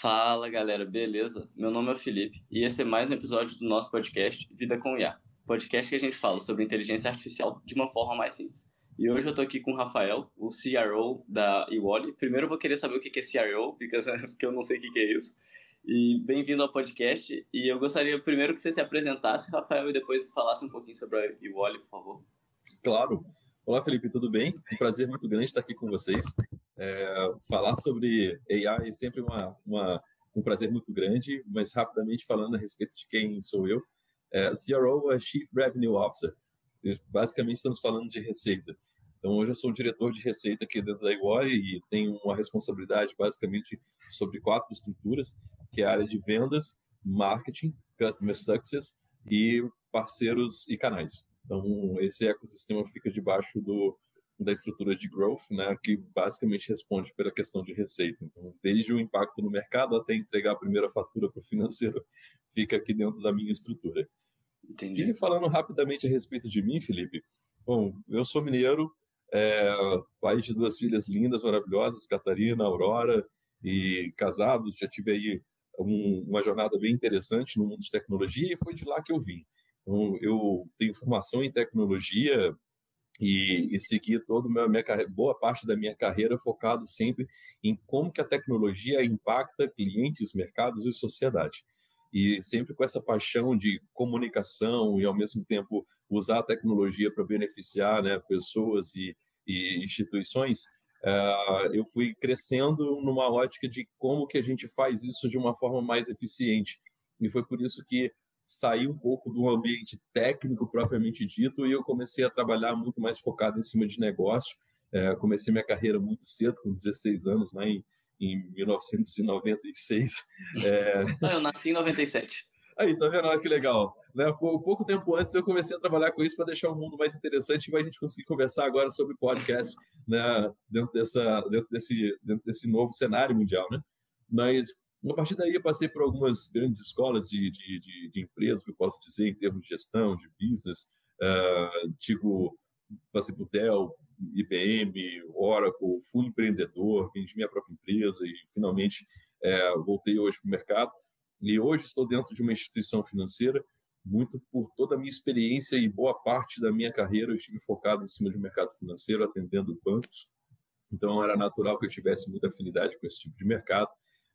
Fala galera, beleza? Meu nome é Felipe e esse é mais um episódio do nosso podcast Vida com IA, podcast que a gente fala sobre inteligência artificial de uma forma mais simples. E hoje eu tô aqui com o Rafael, o CRO da Iwally. Primeiro eu vou querer saber o que é CRO, porque eu não sei o que é isso. E bem-vindo ao podcast. E eu gostaria primeiro que você se apresentasse, Rafael, e depois falasse um pouquinho sobre a Iwally, por favor. Claro. Olá, Felipe, tudo bem? Um prazer muito grande estar aqui com vocês. É, falar sobre AI é sempre uma, uma, um prazer muito grande, mas rapidamente falando a respeito de quem sou eu. É, CRO é Chief Revenue Officer. Basicamente estamos falando de receita. Então, hoje eu sou diretor de receita aqui dentro da Iguori e tenho uma responsabilidade basicamente sobre quatro estruturas, que é a área de vendas, marketing, customer success e parceiros e canais. Então, esse ecossistema fica debaixo do, da estrutura de growth, né, que basicamente responde pela questão de receita. Então, desde o impacto no mercado até entregar a primeira fatura para o financeiro, fica aqui dentro da minha estrutura. Entendi. E falando rapidamente a respeito de mim, Felipe, bom, eu sou mineiro, é, pai de duas filhas lindas, maravilhosas, Catarina, Aurora, e casado, já tive aí um, uma jornada bem interessante no mundo de tecnologia e foi de lá que eu vim. Então, eu tenho formação em tecnologia, e, e segui toda a minha carreira, boa parte da minha carreira focado sempre em como que a tecnologia impacta clientes, mercados e sociedade. E sempre com essa paixão de comunicação e, ao mesmo tempo, usar a tecnologia para beneficiar né, pessoas e, e instituições, uh, eu fui crescendo numa ótica de como que a gente faz isso de uma forma mais eficiente. E foi por isso que saí um pouco do ambiente técnico propriamente dito e eu comecei a trabalhar muito mais focado em cima de negócio. É, comecei minha carreira muito cedo, com 16 anos, lá em, em 1996. É... Não, eu nasci em 97. Aí, tá vendo? Olha que legal. Né? Pouco tempo antes eu comecei a trabalhar com isso para deixar o mundo mais interessante e a gente conseguir conversar agora sobre podcast né? dentro, dessa, dentro, desse, dentro desse novo cenário mundial. Né? Mas a partir daí, eu passei por algumas grandes escolas de, de, de, de empresas, que eu posso dizer, em termos de gestão, de business. Uh, digo, passei por Dell, IBM, Oracle, fui empreendedor, vendi minha própria empresa e finalmente é, voltei hoje para o mercado. E hoje estou dentro de uma instituição financeira, muito por toda a minha experiência e boa parte da minha carreira eu estive focado em cima de um mercado financeiro, atendendo bancos. Então era natural que eu tivesse muita afinidade com esse tipo de mercado.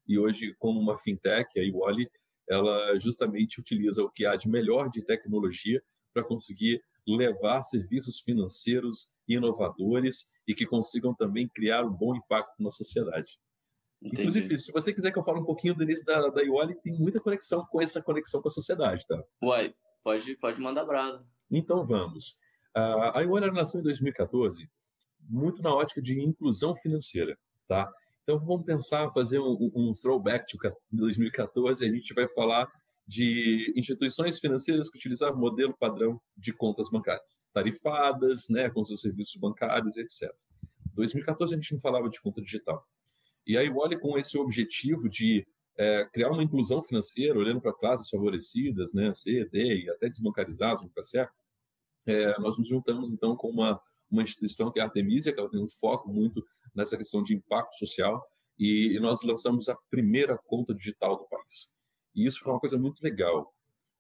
E hoje, como uma fintech, a Iwali, ela justamente utiliza o que há de melhor de tecnologia para conseguir levar serviços financeiros inovadores e que consigam também criar um bom impacto na sociedade. Entendi. Inclusive, se você quiser que eu fale um pouquinho do início da, da Ioli, tem muita conexão com essa conexão com a sociedade, tá? Uai, pode, pode mandar brasa. Então vamos. A Ioli nasceu em 2014, muito na ótica de inclusão financeira, tá? Então vamos pensar, fazer um, um throwback de 2014, a gente vai falar de instituições financeiras que utilizavam modelo padrão de contas bancárias, tarifadas, né, com seus serviços bancários, etc. 2014 a gente não falava de conta digital. E aí, olha com esse objetivo de é, criar uma inclusão financeira, olhando para classes favorecidas, né, C, D e até desbancarizadas, no CACER, é, nós nos juntamos então com uma uma instituição que é a Artemisia, que ela tem um foco muito nessa questão de impacto social, e, nós lançamos a primeira conta digital do país. E isso foi uma coisa muito legal,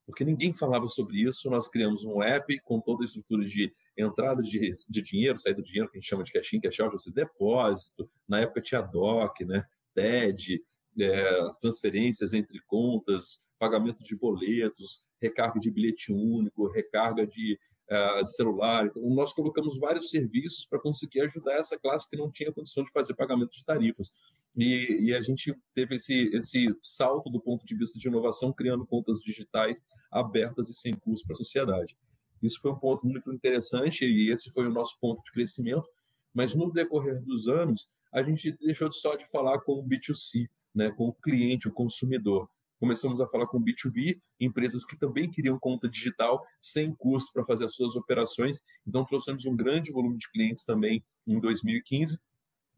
porque ninguém falava sobre isso. Nós criamos um app com toda a estrutura de entrada de, de dinheiro, saída de dinheiro, que a gente chama de cash in, cash out, ou depósito. Na época tinha DOC, né? TED, é, as transferências entre contas, pagamento de boletos, recarga de bilhete único, recarga de uh, celular. Então, nós colocamos vários serviços para conseguir ajudar essa classe que não tinha condição de fazer pagamento de tarifas. E, e, a gente teve esse, esse salto do ponto de vista de inovação, criando contas digitais abertas e sem custo para a sociedade. Isso foi um ponto muito interessante e esse foi o nosso ponto de crescimento. Mas no decorrer dos anos, a gente deixou só de falar com o B2C, né, com o cliente, o consumidor começamos a falar com B2B, empresas que também queriam conta digital sem custo para fazer as suas operações. Então, trouxemos um grande volume de clientes também em 2015.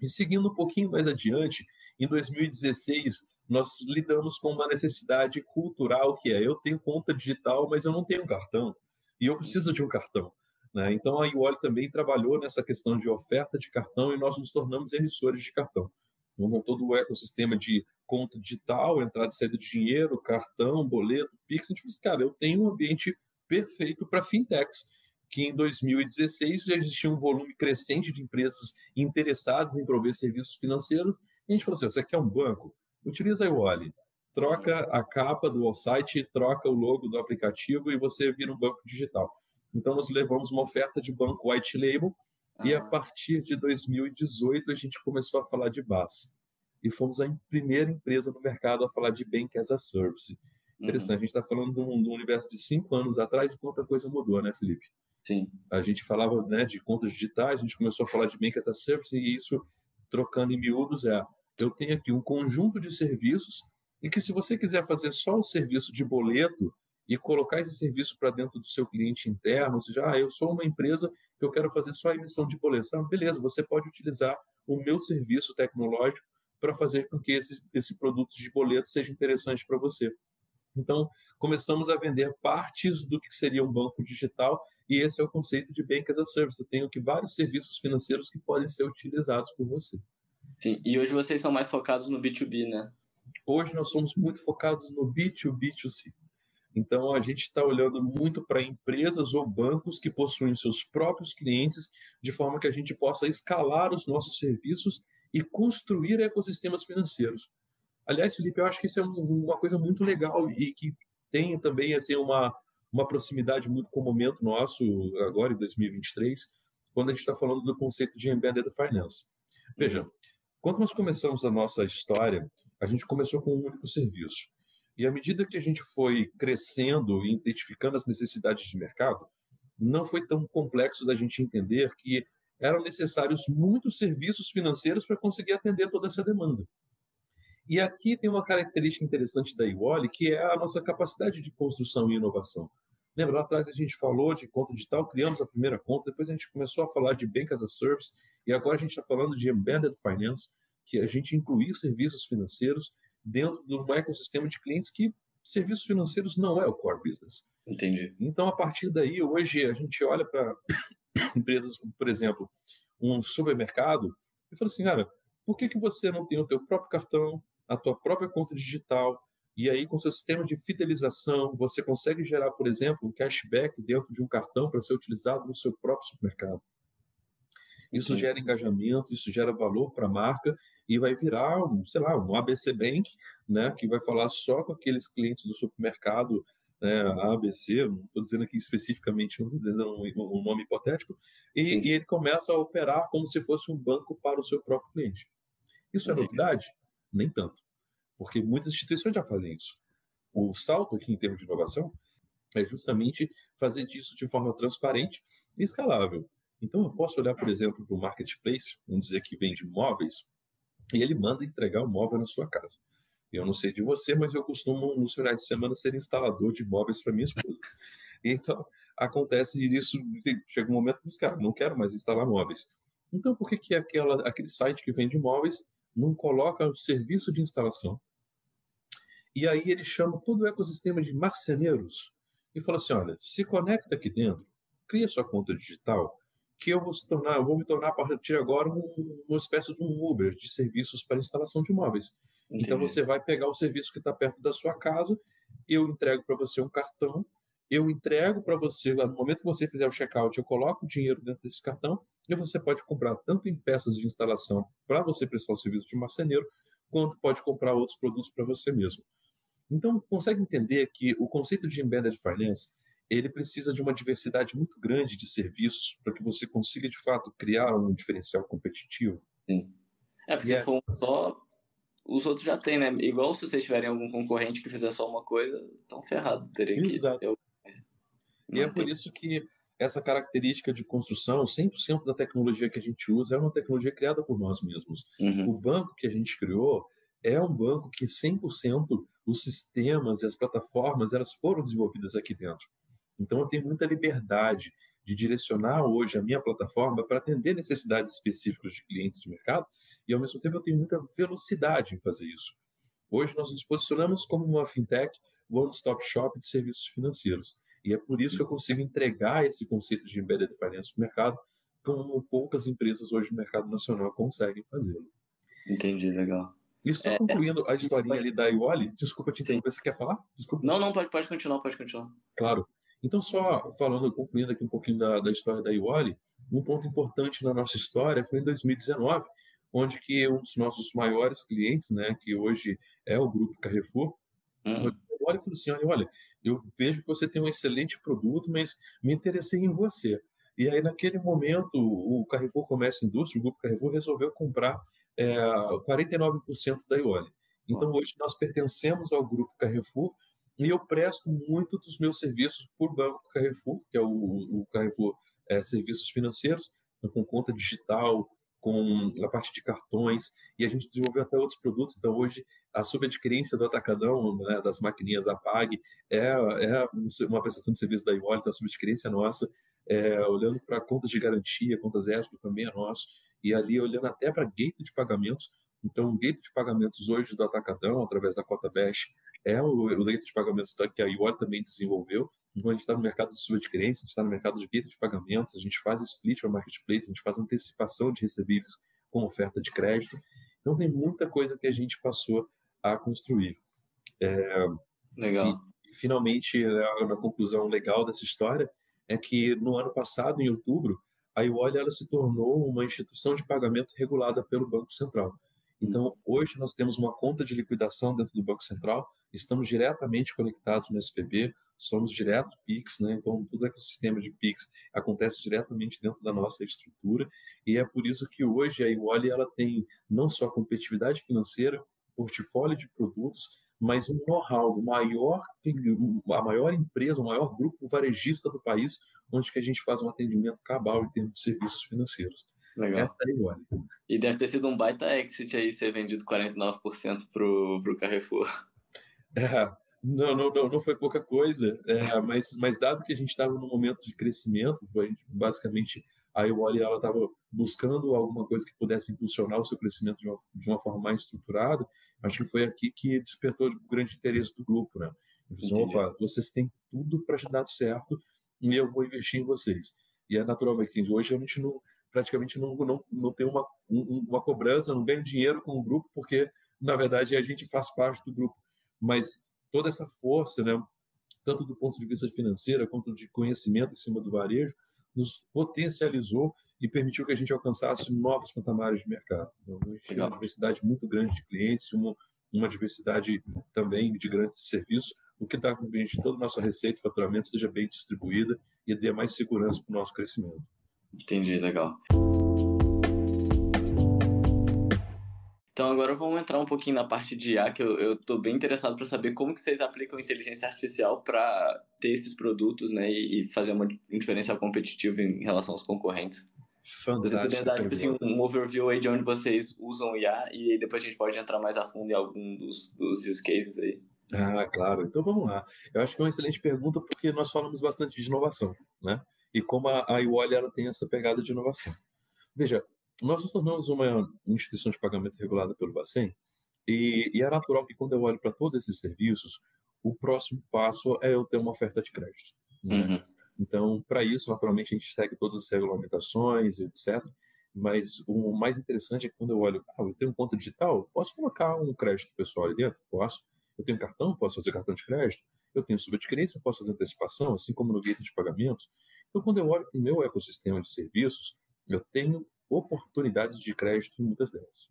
E seguindo um pouquinho mais adiante, em 2016, nós lidamos com uma necessidade cultural que é: eu tenho conta digital, mas eu não tenho cartão. E eu preciso de um cartão. Né? Então, a Ioli também trabalhou nessa questão de oferta de cartão e nós nos tornamos emissores de cartão. Então, todo o ecossistema de conta digital, entrada e saída de dinheiro, cartão, boleto, Pix. A gente falou assim, cara, eu tenho um ambiente perfeito para fintechs, que em 2016 já existia um volume crescente de empresas interessadas em prover serviços financeiros. E a gente falou assim, você quer um banco? Utiliza a Iwali. Troca a capa do site, troca o logo do aplicativo e você vira um banco digital. Então, nós levamos uma oferta de banco white label ah. e a partir de 2018 a gente começou a falar de BAS. E fomos a primeira empresa no mercado a falar de Bank as a Service. Interessante, uhum. a gente está falando de um, de um, universo de cinco anos atrás e quanta coisa mudou, né, Felipe? Sim. A gente falava né, de contas digitais, a gente começou a falar de Bank as a Service e isso, trocando em miúdos, é eu tenho aqui um conjunto de serviços e que se você quiser fazer só o serviço de boleto e colocar esse serviço para dentro do seu cliente interno, ou seja, ah, eu sou uma empresa que eu quero fazer só a emissão de boletos. Ah, beleza, você pode utilizar o meu serviço tecnológico para fazer com que esse, esse produto de boleto seja interessante para você. Então, começamos a vender partes do que seria um banco digital e esse é o conceito de Bank as a Service. Eu tenho aqui vários serviços financeiros que podem ser utilizados por você. Sim, e hoje vocês são mais focados no B2B, né? Hoje nós somos muito focados no B2B2C. Então, a gente está olhando muito para empresas ou bancos que possuem seus próprios clientes, de forma que a gente possa escalar os nossos serviços e construir ecossistemas financeiros. Aliás, Felipe, eu acho que isso é uma coisa muito legal e que tem também assim uma, uma proximidade muito com o momento nosso, agora em 2023, quando a gente está falando do conceito de embedded finance. Veja, quando nós começamos a nossa história, a gente começou com um único serviço. E à medida que a gente foi crescendo e identificando as necessidades de mercado, não foi tão complexo da gente entender que eram necessários muitos serviços financeiros para conseguir atender toda essa demanda. E aqui tem uma característica interessante da Iwoli, que é a nossa capacidade de construção e inovação. Lembra, lá atrás a gente falou de conta digital, criamos a primeira conta, depois a gente começou a falar de Bank as a Service, e agora a gente está falando de Embedded Finance, que a gente incluir serviços financeiros dentro de um ecossistema de clientes que serviços financeiros não é o core business. Entendi. Então, a partir daí, hoje a gente olha para empresas como, por exemplo, um supermercado e fala assim, cara, por que, que você não tem o teu próprio cartão, a tua própria conta digital, e aí com seu sistema de fidelização, você consegue gerar, por exemplo, um cashback dentro de um cartão para ser utilizado no seu próprio supermercado. Isso Entendi. gera engajamento, isso gera valor para a marca e vai virar, um, sei lá, um ABC Bank, né, que vai falar só com aqueles clientes do supermercado né, ABC, não estou dizendo aqui especificamente, estou dizendo um, um, nome hipotético, e, e, ele começa a operar como se fosse um banco para o seu próprio cliente. Isso é novidade? Nem tanto, porque muitas instituições já fazem isso. O salto aqui em termos de inovação é justamente fazer disso de forma transparente e escalável. Então, eu posso olhar, por exemplo, para o marketplace, vamos dizer que vende móveis, e ele manda entregar o móvel na sua casa. Eu não sei de você, mas eu costumo, nos finais de semana, ser instalador de móveis para minha esposa. Então, acontece isso, chega um momento que os caras não quero mais instalar móveis. Então, por que, que aquela, aquele site que vende móveis não coloca o serviço de instalação? E aí ele chama todo o ecossistema de marceneiros e fala assim, olha, se conecta aqui dentro, cria sua conta digital, que eu vou, se tornar, eu vou me tornar a partir de agora um, uma espécie de um Uber de serviços para instalação de móveis. Entendi. Então você vai pegar o serviço que está perto da sua casa, eu entrego para você um cartão, eu entrego para você, no momento que você fizer o checkout, eu coloco o dinheiro dentro desse cartão e você pode comprar tanto em peças de instalação para você prestar o serviço de marceneiro, quanto pode comprar outros produtos para você mesmo. Então, consegue entender que o conceito de embedded finance ele precisa de uma diversidade muito grande de serviços para que você consiga, de fato, criar um diferencial competitivo. Sim. É, porque se é... for um só, os outros já têm, né? Igual se vocês tiverem algum concorrente que fizer só uma coisa, estão ferrados. Teria que Exato. Eu... E é por isso que essa característica de construção, 100% da tecnologia que a gente usa é uma tecnologia criada por nós mesmos. Uhum. O banco que a gente criou é um banco que 100% os sistemas e as plataformas elas foram desenvolvidas aqui dentro. Então, eu tenho muita liberdade de direcionar hoje a minha plataforma para atender necessidades específicas de clientes de mercado e, ao mesmo tempo, eu tenho muita velocidade em fazer isso. Hoje, nós nos posicionamos como uma fintech one-stop shop de serviços financeiros. E é por isso que eu consigo entregar esse conceito de embedded finance no mercado, como poucas empresas hoje no mercado nacional conseguem fazê-lo. Entendi, legal. E só é, concluindo a historinha ali da Ioli, desculpa te interromper, você quer falar? Desculpa. Não, não, pode, pode continuar, pode continuar. Claro. Então, só falando, concluindo aqui um pouquinho da, da história da Ioli, um ponto importante na nossa história foi em 2019, onde que um dos nossos maiores clientes, né, que hoje é o Grupo Carrefour, uhum. olha e falou assim, olha, eu vejo que você tem um excelente produto, mas me interessei em você. E aí, naquele momento, o Carrefour Comércio e Indústria, o Grupo Carrefour, resolveu comprar é, 49% da Ioli. Então, hoje nós pertencemos ao Grupo Carrefour e eu presto muito dos meus serviços por Banco Carrefour, que é o, o Carrefour é, Serviços Financeiros, com conta digital, com a parte de cartões, e a gente desenvolveu até outros produtos. Então, hoje, a subadquirência do Atacadão, né, das maquininhas APAG, é, é uma prestação de serviço da Ioli, então a subadquirência é nossa, é, olhando para contas de garantia, contas extra também é nosso, e ali olhando até para gateway de pagamentos. Então, o gateway de pagamentos hoje do Atacadão, através da Cota Bash, é o, o gateway de pagamentos que a Ioli também desenvolveu. Então, a gente está no mercado de subadquirência, a gente está no mercado de gateway de pagamentos, a gente faz split para marketplace, a gente faz antecipação de recebíveis com oferta de crédito. Então, tem muita coisa que a gente passou a construir. É, legal. E, finalmente, na, na conclusão legal dessa história, é que no ano passado, em outubro, a Ioli ela se tornou uma instituição de pagamento regulada pelo Banco Central. Então, hoje nós temos uma conta de liquidação dentro do Banco Central, estamos diretamente conectados no SPB, somos direto PIX, né? então todo o ecossistema de PIX acontece diretamente dentro da nossa estrutura, e é por isso que hoje a Ioli ela tem não só competitividade financeira, portfólio de produtos, mas um know-how, o maior, a maior empresa, o maior grupo varejista do país, onde que a gente faz um atendimento cabal em termos de serviços financeiros. Legal. Essa é igual. E deve ter sido um baita exit aí ser vendido 49% pro, pro Carrefour. É, não, não, não, não foi pouca coisa, é, mas, mas dado que a gente estava num momento de crescimento, a gente basicamente a Iwali ela estava buscando alguma coisa que pudesse impulsionar o seu crescimento de uma, de uma forma mais estruturada. Acho que foi aqui que despertou o grande interesse do grupo, né? Então, opa, vocês têm tudo para dar certo e eu vou investir em vocês. E é naturalmente que hoje a gente não, praticamente não, não, não tem uma, uma cobrança, não ganha dinheiro com o grupo, porque na verdade a gente faz parte do grupo. Mas toda essa força, né, tanto do ponto de vista financeiro quanto de conhecimento em cima do varejo, nos potencializou e permitiu que a gente alcançasse novos patamares de mercado. Então, a gente tem uma diversidade muito grande de clientes, uma, uma diversidade também de grandes serviços, o que dá com que a gente, toda a nossa receita e faturamento seja bem distribuída e dê mais segurança para o nosso crescimento. Entendi, legal. Então agora vamos entrar um pouquinho na parte de IA, que eu estou bem interessado para saber como que vocês aplicam inteligência artificial para ter esses produtos, né, e, e fazer uma diferença competitiva em relação aos concorrentes. Fantástico. Você dar tipo assim, um overview aí de onde vocês usam IA e depois a gente pode entrar mais a fundo em algum dos, dos use cases aí. Ah, claro. Então vamos lá. Eu acho que é uma excelente pergunta porque nós falamos bastante de inovação, né? E como a, a ela tem essa pegada de inovação. Veja, nós nos tornamos uma instituição de pagamento regulada pelo Bacen e, e é natural que quando eu olho para todos esses serviços, o próximo passo é eu ter uma oferta de crédito. Né? Uhum. Então, para isso, naturalmente, a gente segue todas as regulamentações, etc. Mas o mais interessante é que quando eu olho, ah, eu tenho conta digital, posso colocar um crédito pessoal ali dentro? Posso. Eu tenho cartão, posso fazer cartão de crédito. Eu tenho subadquirência, posso fazer antecipação, assim como no gateway de pagamentos. Então, quando eu olho para o meu ecossistema de serviços, eu tenho oportunidades de crédito em muitas delas.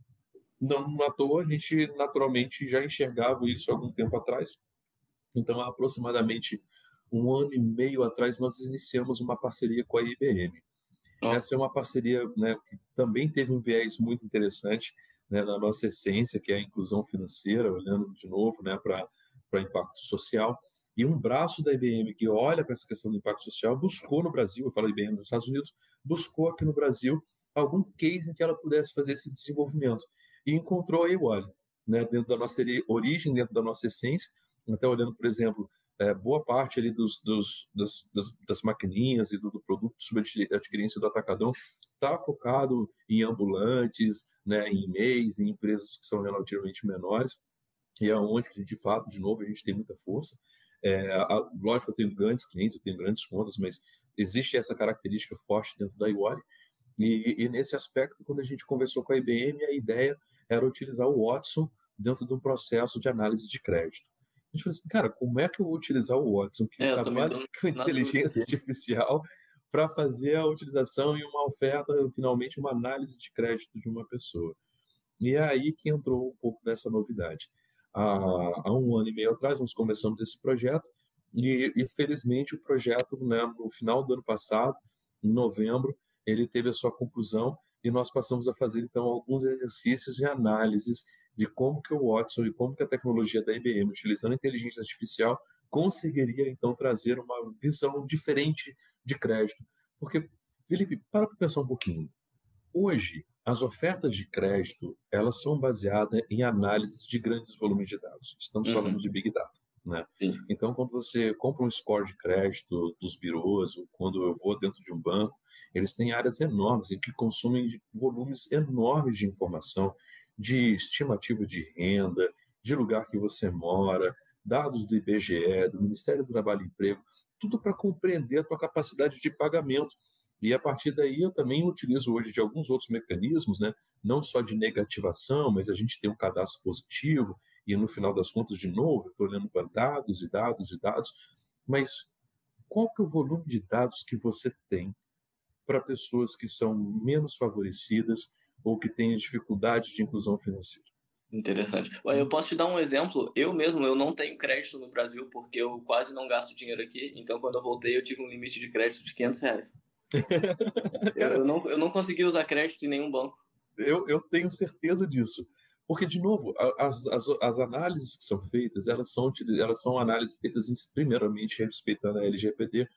Não à toa, a gente naturalmente já enxergava isso algum tempo atrás. Então, há aproximadamente um ano e meio atrás, nós iniciamos uma parceria com a IBM. Essa é uma parceria né, que também teve um viés muito interessante né, na nossa essência, que é a inclusão financeira, olhando de novo né, para impacto social. E um braço da IBM que olha para essa questão do impacto social buscou no Brasil, eu falo IBM nos Estados Unidos, buscou aqui no Brasil algum case em que ela pudesse fazer esse desenvolvimento. E encontrou a Ewali, né, dentro da nossa origem, dentro da nossa essência, até olhando, por exemplo, é, boa parte ali dos, dos das, das, das, maquininhas e do, do produto sobre adquirência do atacadão está focado em ambulantes, né, em MEIs, em empresas que são relativamente menores, e é onde, de fato, de novo, a gente tem muita força. É, a, lógico, eu tenho grandes clientes, eu tenho grandes contas, mas existe essa característica forte dentro da Iwari. E, e, nesse aspecto, quando a gente conversou com a IBM, a ideia era utilizar o Watson dentro de um processo de análise de crédito. A gente falou assim, cara, como é que eu vou utilizar o Watson, que é, trabalha com inteligência artificial, para fazer a utilização e uma oferta, finalmente, uma análise de crédito de uma pessoa? E é aí que entrou um pouco dessa novidade. Há, há um ano e meio atrás, nós começamos esse projeto, e, e felizmente o projeto, né, no final do ano passado, em novembro, ele teve a sua conclusão e nós passamos a fazer então alguns exercícios e análises de como que o Watson e como que a tecnologia da IBM, utilizando a inteligência artificial, conseguiria então trazer uma visão diferente de crédito. Porque, Felipe, para para pensar um pouquinho. Hoje, as ofertas de crédito, elas são baseadas em análises de grandes volumes de dados. Estamos uhum. falando de Big Data. Né? Então, quando você compra um score de crédito dos birôs, ou quando eu vou dentro de um banco, eles têm áreas enormes em que consumem volumes enormes de informação, de estimativa de renda, de lugar que você mora, dados do IBGE, do Ministério do Trabalho e Emprego, tudo para compreender a tua capacidade de pagamento. E a partir daí eu também utilizo hoje de alguns outros mecanismos, né? não só de negativação, mas a gente tem um cadastro positivo, e no final das contas, de novo, estou olhando para dados e dados e dados, mas qual que é o volume de dados que você tem para pessoas que são menos favorecidas ou que têm dificuldade de inclusão financeira? Interessante. Eu posso te dar um exemplo. Eu mesmo, eu não tenho crédito no Brasil porque eu quase não gasto dinheiro aqui. Então, quando eu voltei, eu tive um limite de crédito de 500 reais. Cara, eu, não, eu não consegui usar crédito em nenhum banco. Eu, eu tenho certeza disso. Porque, de novo, as, as, as análises que são feitas, elas são, elas são análises feitas, primeiramente, respeitando a LGPD,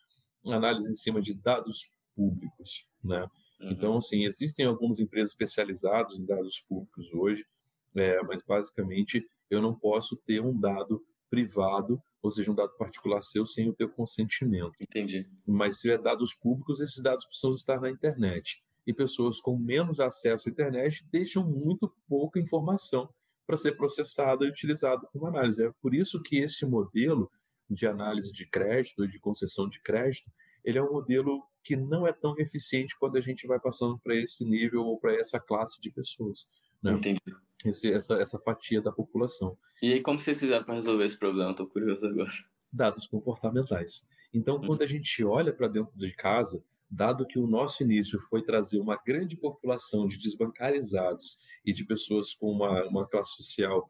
análise em cima de dados públicos, né? Uhum. Então, assim, existem algumas empresas especializadas em dados públicos hoje, é, mas, basicamente, eu não posso ter um dado privado, ou seja, um dado particular seu, sem o teu consentimento. Entendi. Mas, se é dados públicos, esses dados precisam estar na internet e pessoas com menos acesso à internet deixam muito pouca informação para ser processada e utilizada como análise. É por isso que esse modelo de análise de crédito, de concessão de crédito, ele é um modelo que não é tão eficiente quando a gente vai passando para esse nível ou para essa classe de pessoas. Né? Entendi. Esse, essa, essa fatia da população. E aí, como vocês fizeram para resolver esse problema? Estou curioso agora. Dados comportamentais. Então, uhum. quando a gente olha para dentro de casa, dado que o nosso início foi trazer uma grande população de desbancarizados e de pessoas com uma, uma classe social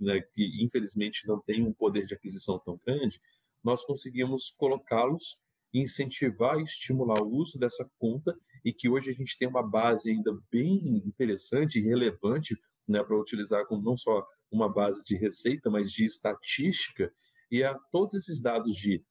né, que infelizmente não tem um poder de aquisição tão grande, nós conseguimos colocá-los, incentivar e estimular o uso dessa conta e que hoje a gente tem uma base ainda bem interessante e relevante né, para utilizar como não só uma base de receita, mas de estatística. E a todos esses dados de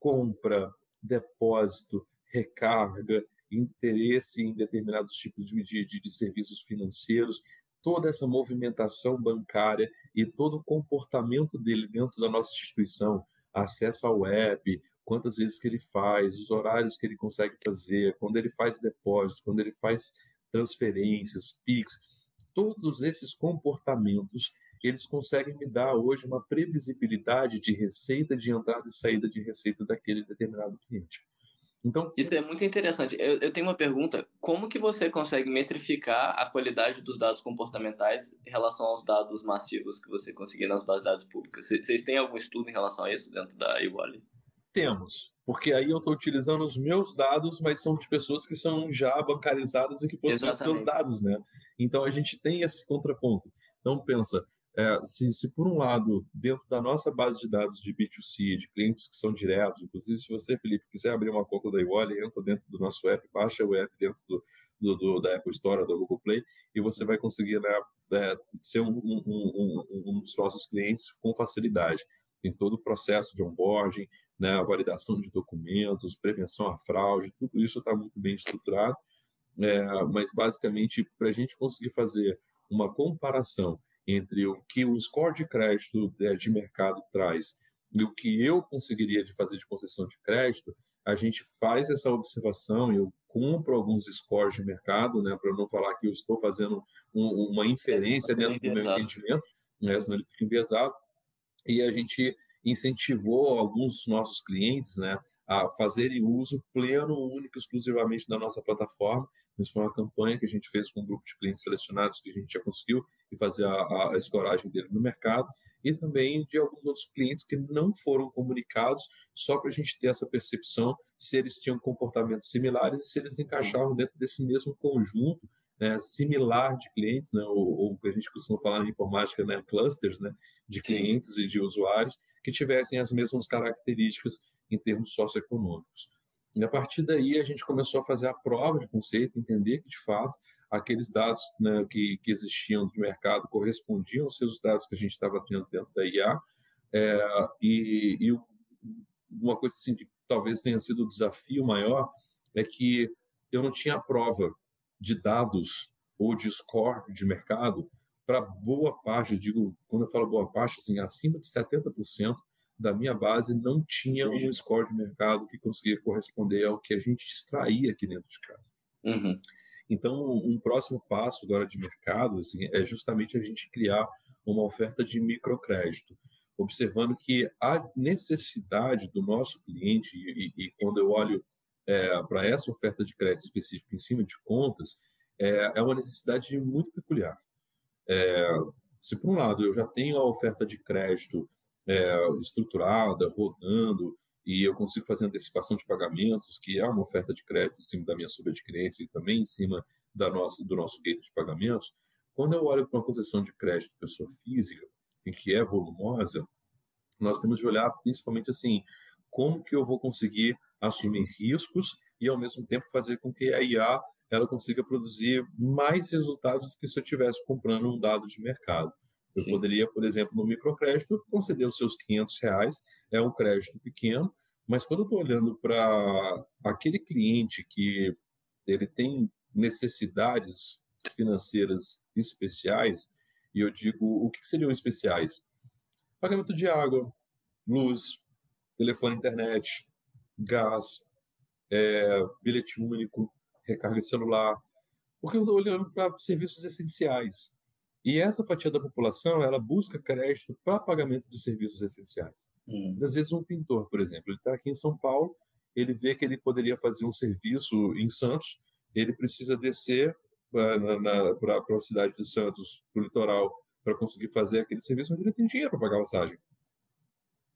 compra, depósito, recarga, interesse em determinados tipos de, de, de serviços financeiros, toda essa movimentação bancária e todo o comportamento dele dentro da nossa instituição, acesso ao web, quantas vezes que ele faz, os horários que ele consegue fazer, quando ele faz depósitos, quando ele faz transferências, PIX, todos esses comportamentos, eles conseguem me dar hoje uma previsibilidade de receita de entrada e saída de receita daquele determinado cliente. Então, isso é muito interessante. Eu, eu, tenho uma pergunta: como que você consegue metrificar a qualidade dos dados comportamentais em relação aos dados massivos que você conseguir nas bases de dados públicas? Vocês têm algum estudo em relação a isso dentro da Iwali? Temos, porque aí eu estou utilizando os meus dados, mas são de pessoas que são já bancarizadas e que possuem seus dados, né? Então a gente tem esse contraponto. Então pensa, é, se, se, por um lado, dentro da nossa base de dados de B2C, de clientes que são diretos, inclusive se você, Felipe, quiser abrir uma conta da Iwally, entra dentro do nosso app, baixa o app dentro do, do, do da Apple Store, do Google Play, e você vai conseguir né, é, ser um, um, um, um, dos nossos clientes com facilidade. Tem todo o processo de onboarding, né, a validação de documentos, prevenção à fraude, tudo isso está muito bem estruturado, é, mas basicamente, para a gente conseguir fazer uma comparação entre o que o score de crédito de mercado traz e o que eu conseguiria de fazer de concessão de crédito, a gente faz essa observação, eu compro alguns scores de mercado, né, para não falar que eu estou fazendo um, uma inferência dentro do meu entendimento, né, senão ele fica enviesado, e a gente incentivou alguns dos nossos clientes né, a fazerem uso pleno, único, exclusivamente da nossa plataforma, mas foi uma campanha que a gente fez com um grupo de clientes selecionados que a gente já conseguiu e fazer a, a escoragem dele no mercado e também de alguns outros clientes que não foram comunicados, só para a gente ter essa percepção se eles tinham comportamentos similares e se eles encaixavam dentro desse mesmo conjunto né, similar de clientes, né, ou, o que a gente costuma falar na informática, né, clusters né, de clientes e de usuários que tivessem as mesmas características em termos socioeconômicos. E a partir daí a gente começou a fazer a prova de conceito, entender que de fato aqueles dados né, que, que, existiam do mercado correspondiam aos resultados que a gente estava tendo dentro da IA. É, e, e, uma coisa assim que talvez tenha sido o desafio maior é que eu não tinha prova de dados ou de score de mercado para boa parte, digo, quando eu falo boa parte, assim, acima de 70% da minha base não tinha um score de mercado que conseguia corresponder ao que a gente extraía aqui dentro de casa. Uhum. Então, um próximo passo agora de mercado assim, é justamente a gente criar uma oferta de microcrédito, observando que a necessidade do nosso cliente, e, e quando eu olho é, para essa oferta de crédito específica em cima de contas, é, é uma necessidade muito peculiar. É, se, por um lado, eu já tenho a oferta de crédito é, estruturada, rodando, e eu consigo fazer antecipação de pagamentos, que é uma oferta de crédito em cima da minha subadquirência e também em cima da nossa, do nosso gateway de pagamentos. Quando eu olho para uma concessão de crédito pessoa física, em que é volumosa, nós temos de olhar principalmente assim, como que eu vou conseguir assumir riscos e ao mesmo tempo fazer com que a IA ela consiga produzir mais resultados do que se eu estivesse comprando um dado de mercado. Eu Sim. poderia, por exemplo, no microcrédito, conceder os seus 500 reais, é um crédito pequeno, mas quando eu estou olhando para aquele cliente que ele tem necessidades financeiras especiais, e eu digo, o que seriam especiais? Pagamento de água, luz, telefone internet, gás, é, bilhete único, recarga de celular, porque eu estou olhando para serviços essenciais. E essa fatia da população, ela busca crédito para pagamento de serviços essenciais. Hum. Às vezes um pintor, por exemplo, ele está aqui em São Paulo, ele vê que ele poderia fazer um serviço em Santos, ele precisa descer uh, para a cidade de Santos, para o litoral, para conseguir fazer aquele serviço, mas ele tem dinheiro para pagar a passagem.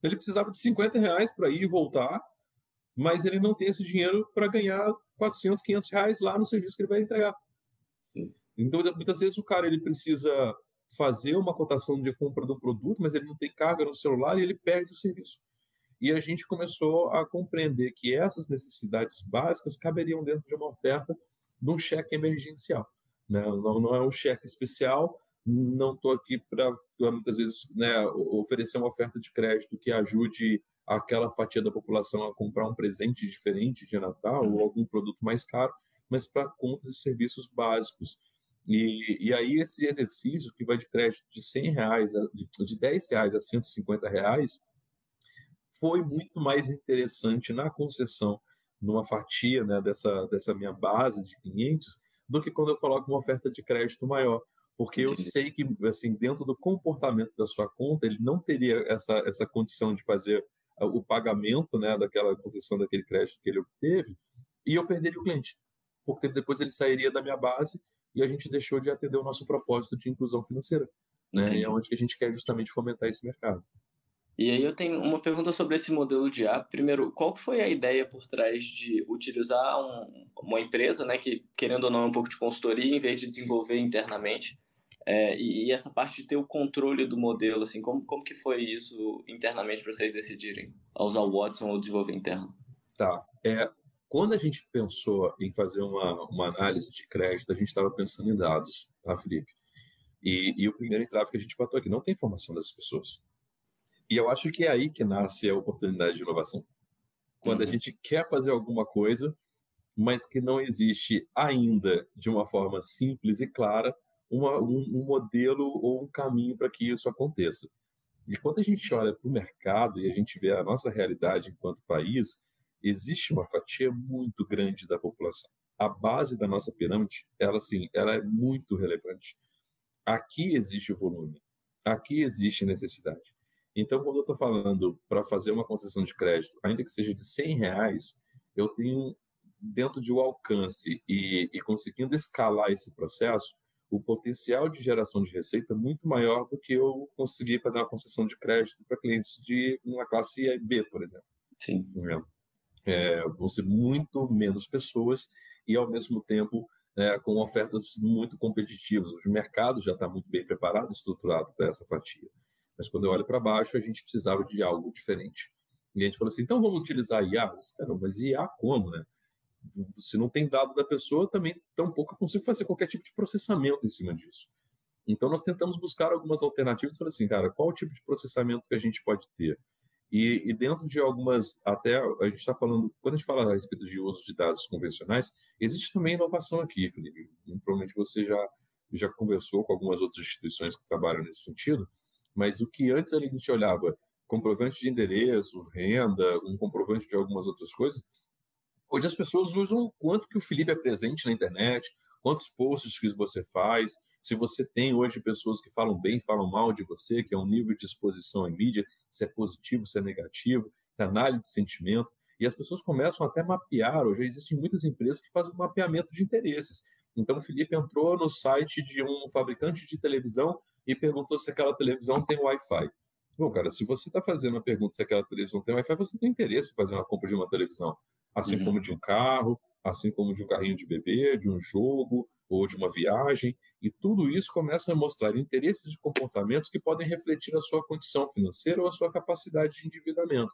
Ele precisava de 50 reais para ir e voltar, mas ele não tem esse dinheiro para ganhar 400, 500 reais lá no serviço que ele vai entregar. Então, muitas vezes o cara ele precisa fazer uma cotação de compra do produto, mas ele não tem carga no celular e ele perde o serviço. E a gente começou a compreender que essas necessidades básicas caberiam dentro de uma oferta de um cheque emergencial. Né? Não, não é um cheque especial, não estou aqui para, muitas vezes, né, oferecer uma oferta de crédito que ajude aquela fatia da população a comprar um presente diferente de Natal ou algum produto mais caro, mas para contas e serviços básicos. E, e aí esse exercício que vai de crédito de 100 reais, de 10 reais a 150 reais, foi muito mais interessante na concessão, numa fatia né, dessa, dessa minha base de clientes, do que quando eu coloco uma oferta de crédito maior. Porque eu sei que, assim, dentro do comportamento da sua conta, ele não teria essa, essa condição de fazer o pagamento né, daquela concessão daquele crédito que ele obteve, e eu perderia o cliente. Porque depois ele sairia da minha base e a gente deixou de atender o nosso propósito de inclusão financeira. Né? E é onde a gente quer justamente fomentar esse mercado. E aí eu tenho uma pergunta sobre esse modelo de app. Primeiro, qual foi a ideia por trás de utilizar um, uma empresa, né, que querendo ou não é um pouco de consultoria, em vez de desenvolver internamente? É, e, e, essa parte de ter o controle do modelo, assim, como, como que foi isso internamente para vocês decidirem usar o Watson ou desenvolver interno? Tá. É, quando a gente pensou em fazer uma, uma análise de crédito, a gente estava pensando em dados, tá, Felipe? E, e, o primeiro entrave que a gente botou aqui, não tem informação dessas pessoas. E eu acho que é aí que nasce a oportunidade de inovação. Quando uhum. a gente quer fazer alguma coisa, mas que não existe ainda de uma forma simples e clara uma, um, um modelo ou um caminho para que isso aconteça. E quando a gente olha para o mercado e a gente vê a nossa realidade enquanto país, existe uma fatia muito grande da população. A base da nossa pirâmide, ela sim, ela é muito relevante. Aqui existe volume, aqui existe necessidade. Então, quando eu estou falando para fazer uma concessão de crédito, ainda que seja de 100 reais, eu tenho dentro de um alcance e, e conseguindo escalar esse processo, o potencial de geração de receita é muito maior do que eu conseguir fazer uma concessão de crédito para clientes de uma classe B, por exemplo. Sim. É, vão ser muito menos pessoas e, ao mesmo tempo, é, com ofertas muito competitivas. O mercado já está muito bem preparado, estruturado para essa fatia. Mas quando eu olho para baixo, a gente precisava de algo diferente. E a gente falou assim, então vamos utilizar IA? Cara, mas IA como, né? Se não tem dado da pessoa, também tampouco eu consigo fazer qualquer tipo de processamento em cima disso. Então nós tentamos buscar algumas alternativas, falei assim, cara, qual o tipo de processamento que a gente pode ter? E, e dentro de algumas, até a gente está falando, quando a gente fala a respeito de uso de dados convencionais, existe também inovação aqui, Felipe. Provavelmente você já já conversou com algumas outras instituições que trabalham nesse sentido, mas o que antes a gente olhava comprovante de endereço, renda, um comprovante de algumas outras coisas, hoje as pessoas usam quanto que o Felipe é presente na internet, quantos posts que você faz, se você tem hoje pessoas que falam bem, falam mal de você, que é um nível de exposição em mídia, se é positivo, se é negativo, se é análise de sentimento, e as pessoas começam até a mapear, hoje existem muitas empresas que fazem um mapeamento de interesses. Então o Felipe entrou no site de um fabricante de televisão e perguntou se aquela televisão tem Wi-Fi. Bom, cara, se você está fazendo a pergunta se aquela televisão tem Wi-Fi, você tem interesse em fazer uma compra de uma televisão, assim uhum. como de um carro, assim como de um carrinho de bebê, de um jogo ou de uma viagem, e tudo isso começa a mostrar interesses e comportamentos que podem refletir a sua condição financeira ou a sua capacidade de endividamento.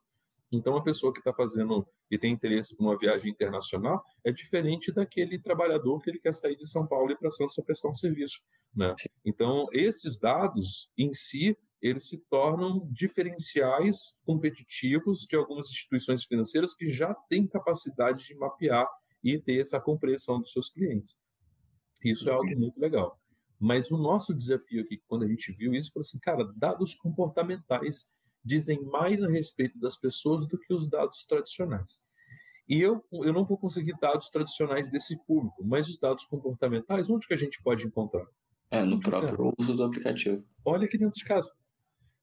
Então, a pessoa que está fazendo e tem interesse por uma viagem internacional é diferente daquele trabalhador que ele quer sair de São Paulo e ir para Santos para prestar um serviço. Né? Então, esses dados em si, eles se tornam diferenciais competitivos de algumas instituições financeiras que já têm capacidade de mapear e ter essa compreensão dos seus clientes. Isso é algo muito legal. Mas o nosso desafio aqui, quando a gente viu isso, foi assim, cara, dados comportamentais dizem mais a respeito das pessoas do que os dados tradicionais. E eu, eu não vou conseguir dados tradicionais desse público, mas os dados comportamentais, onde que a gente pode encontrar? É, no próprio uso do aplicativo. Olha aqui dentro de casa.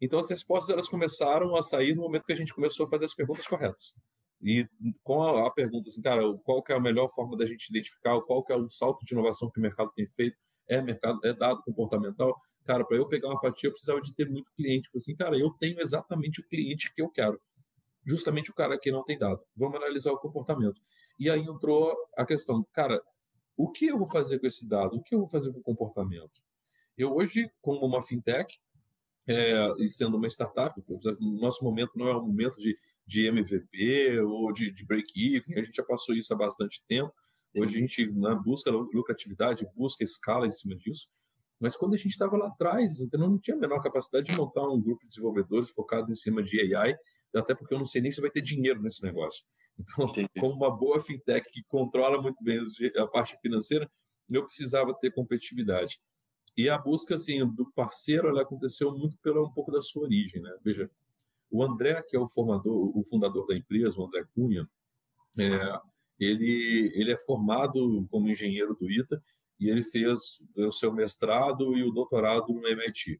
Então as respostas elas começaram a sair no momento que a gente começou a fazer as perguntas corretas. E com a, pergunta assim, cara, qual que é a melhor forma da gente identificar, qual que é o salto de inovação que o mercado tem feito? É mercado, é dado comportamental? Cara, para eu pegar uma fatia, eu precisava de ter muito cliente. Falei assim, cara, eu tenho exatamente o cliente que eu quero. Justamente o cara que não tem dado. Vamos analisar o comportamento. E aí entrou a questão, cara, o que eu vou fazer com esse dado? O que eu vou fazer com o comportamento? Eu hoje, como uma fintech, é, e sendo uma startup, no nosso momento não é um momento de, de MVP ou de, de break-even, a gente já passou isso há bastante tempo. Hoje a gente né, busca lucratividade, busca escala em cima disso. Mas quando a gente estava lá atrás, eu não tinha a menor capacidade de montar um grupo de desenvolvedores focado em cima de AI, até porque eu não sei nem se vai ter dinheiro nesse negócio. Então, Entendi. como uma boa fintech que controla muito bem a parte financeira, eu precisava ter competitividade. E a busca assim do parceiro ela aconteceu muito pela um pouco da sua origem, né? Veja, o André, que é o formador, o fundador da empresa, o André Cunha, é, ele ele é formado como engenheiro do ITA e ele fez o seu mestrado e o doutorado no MIT.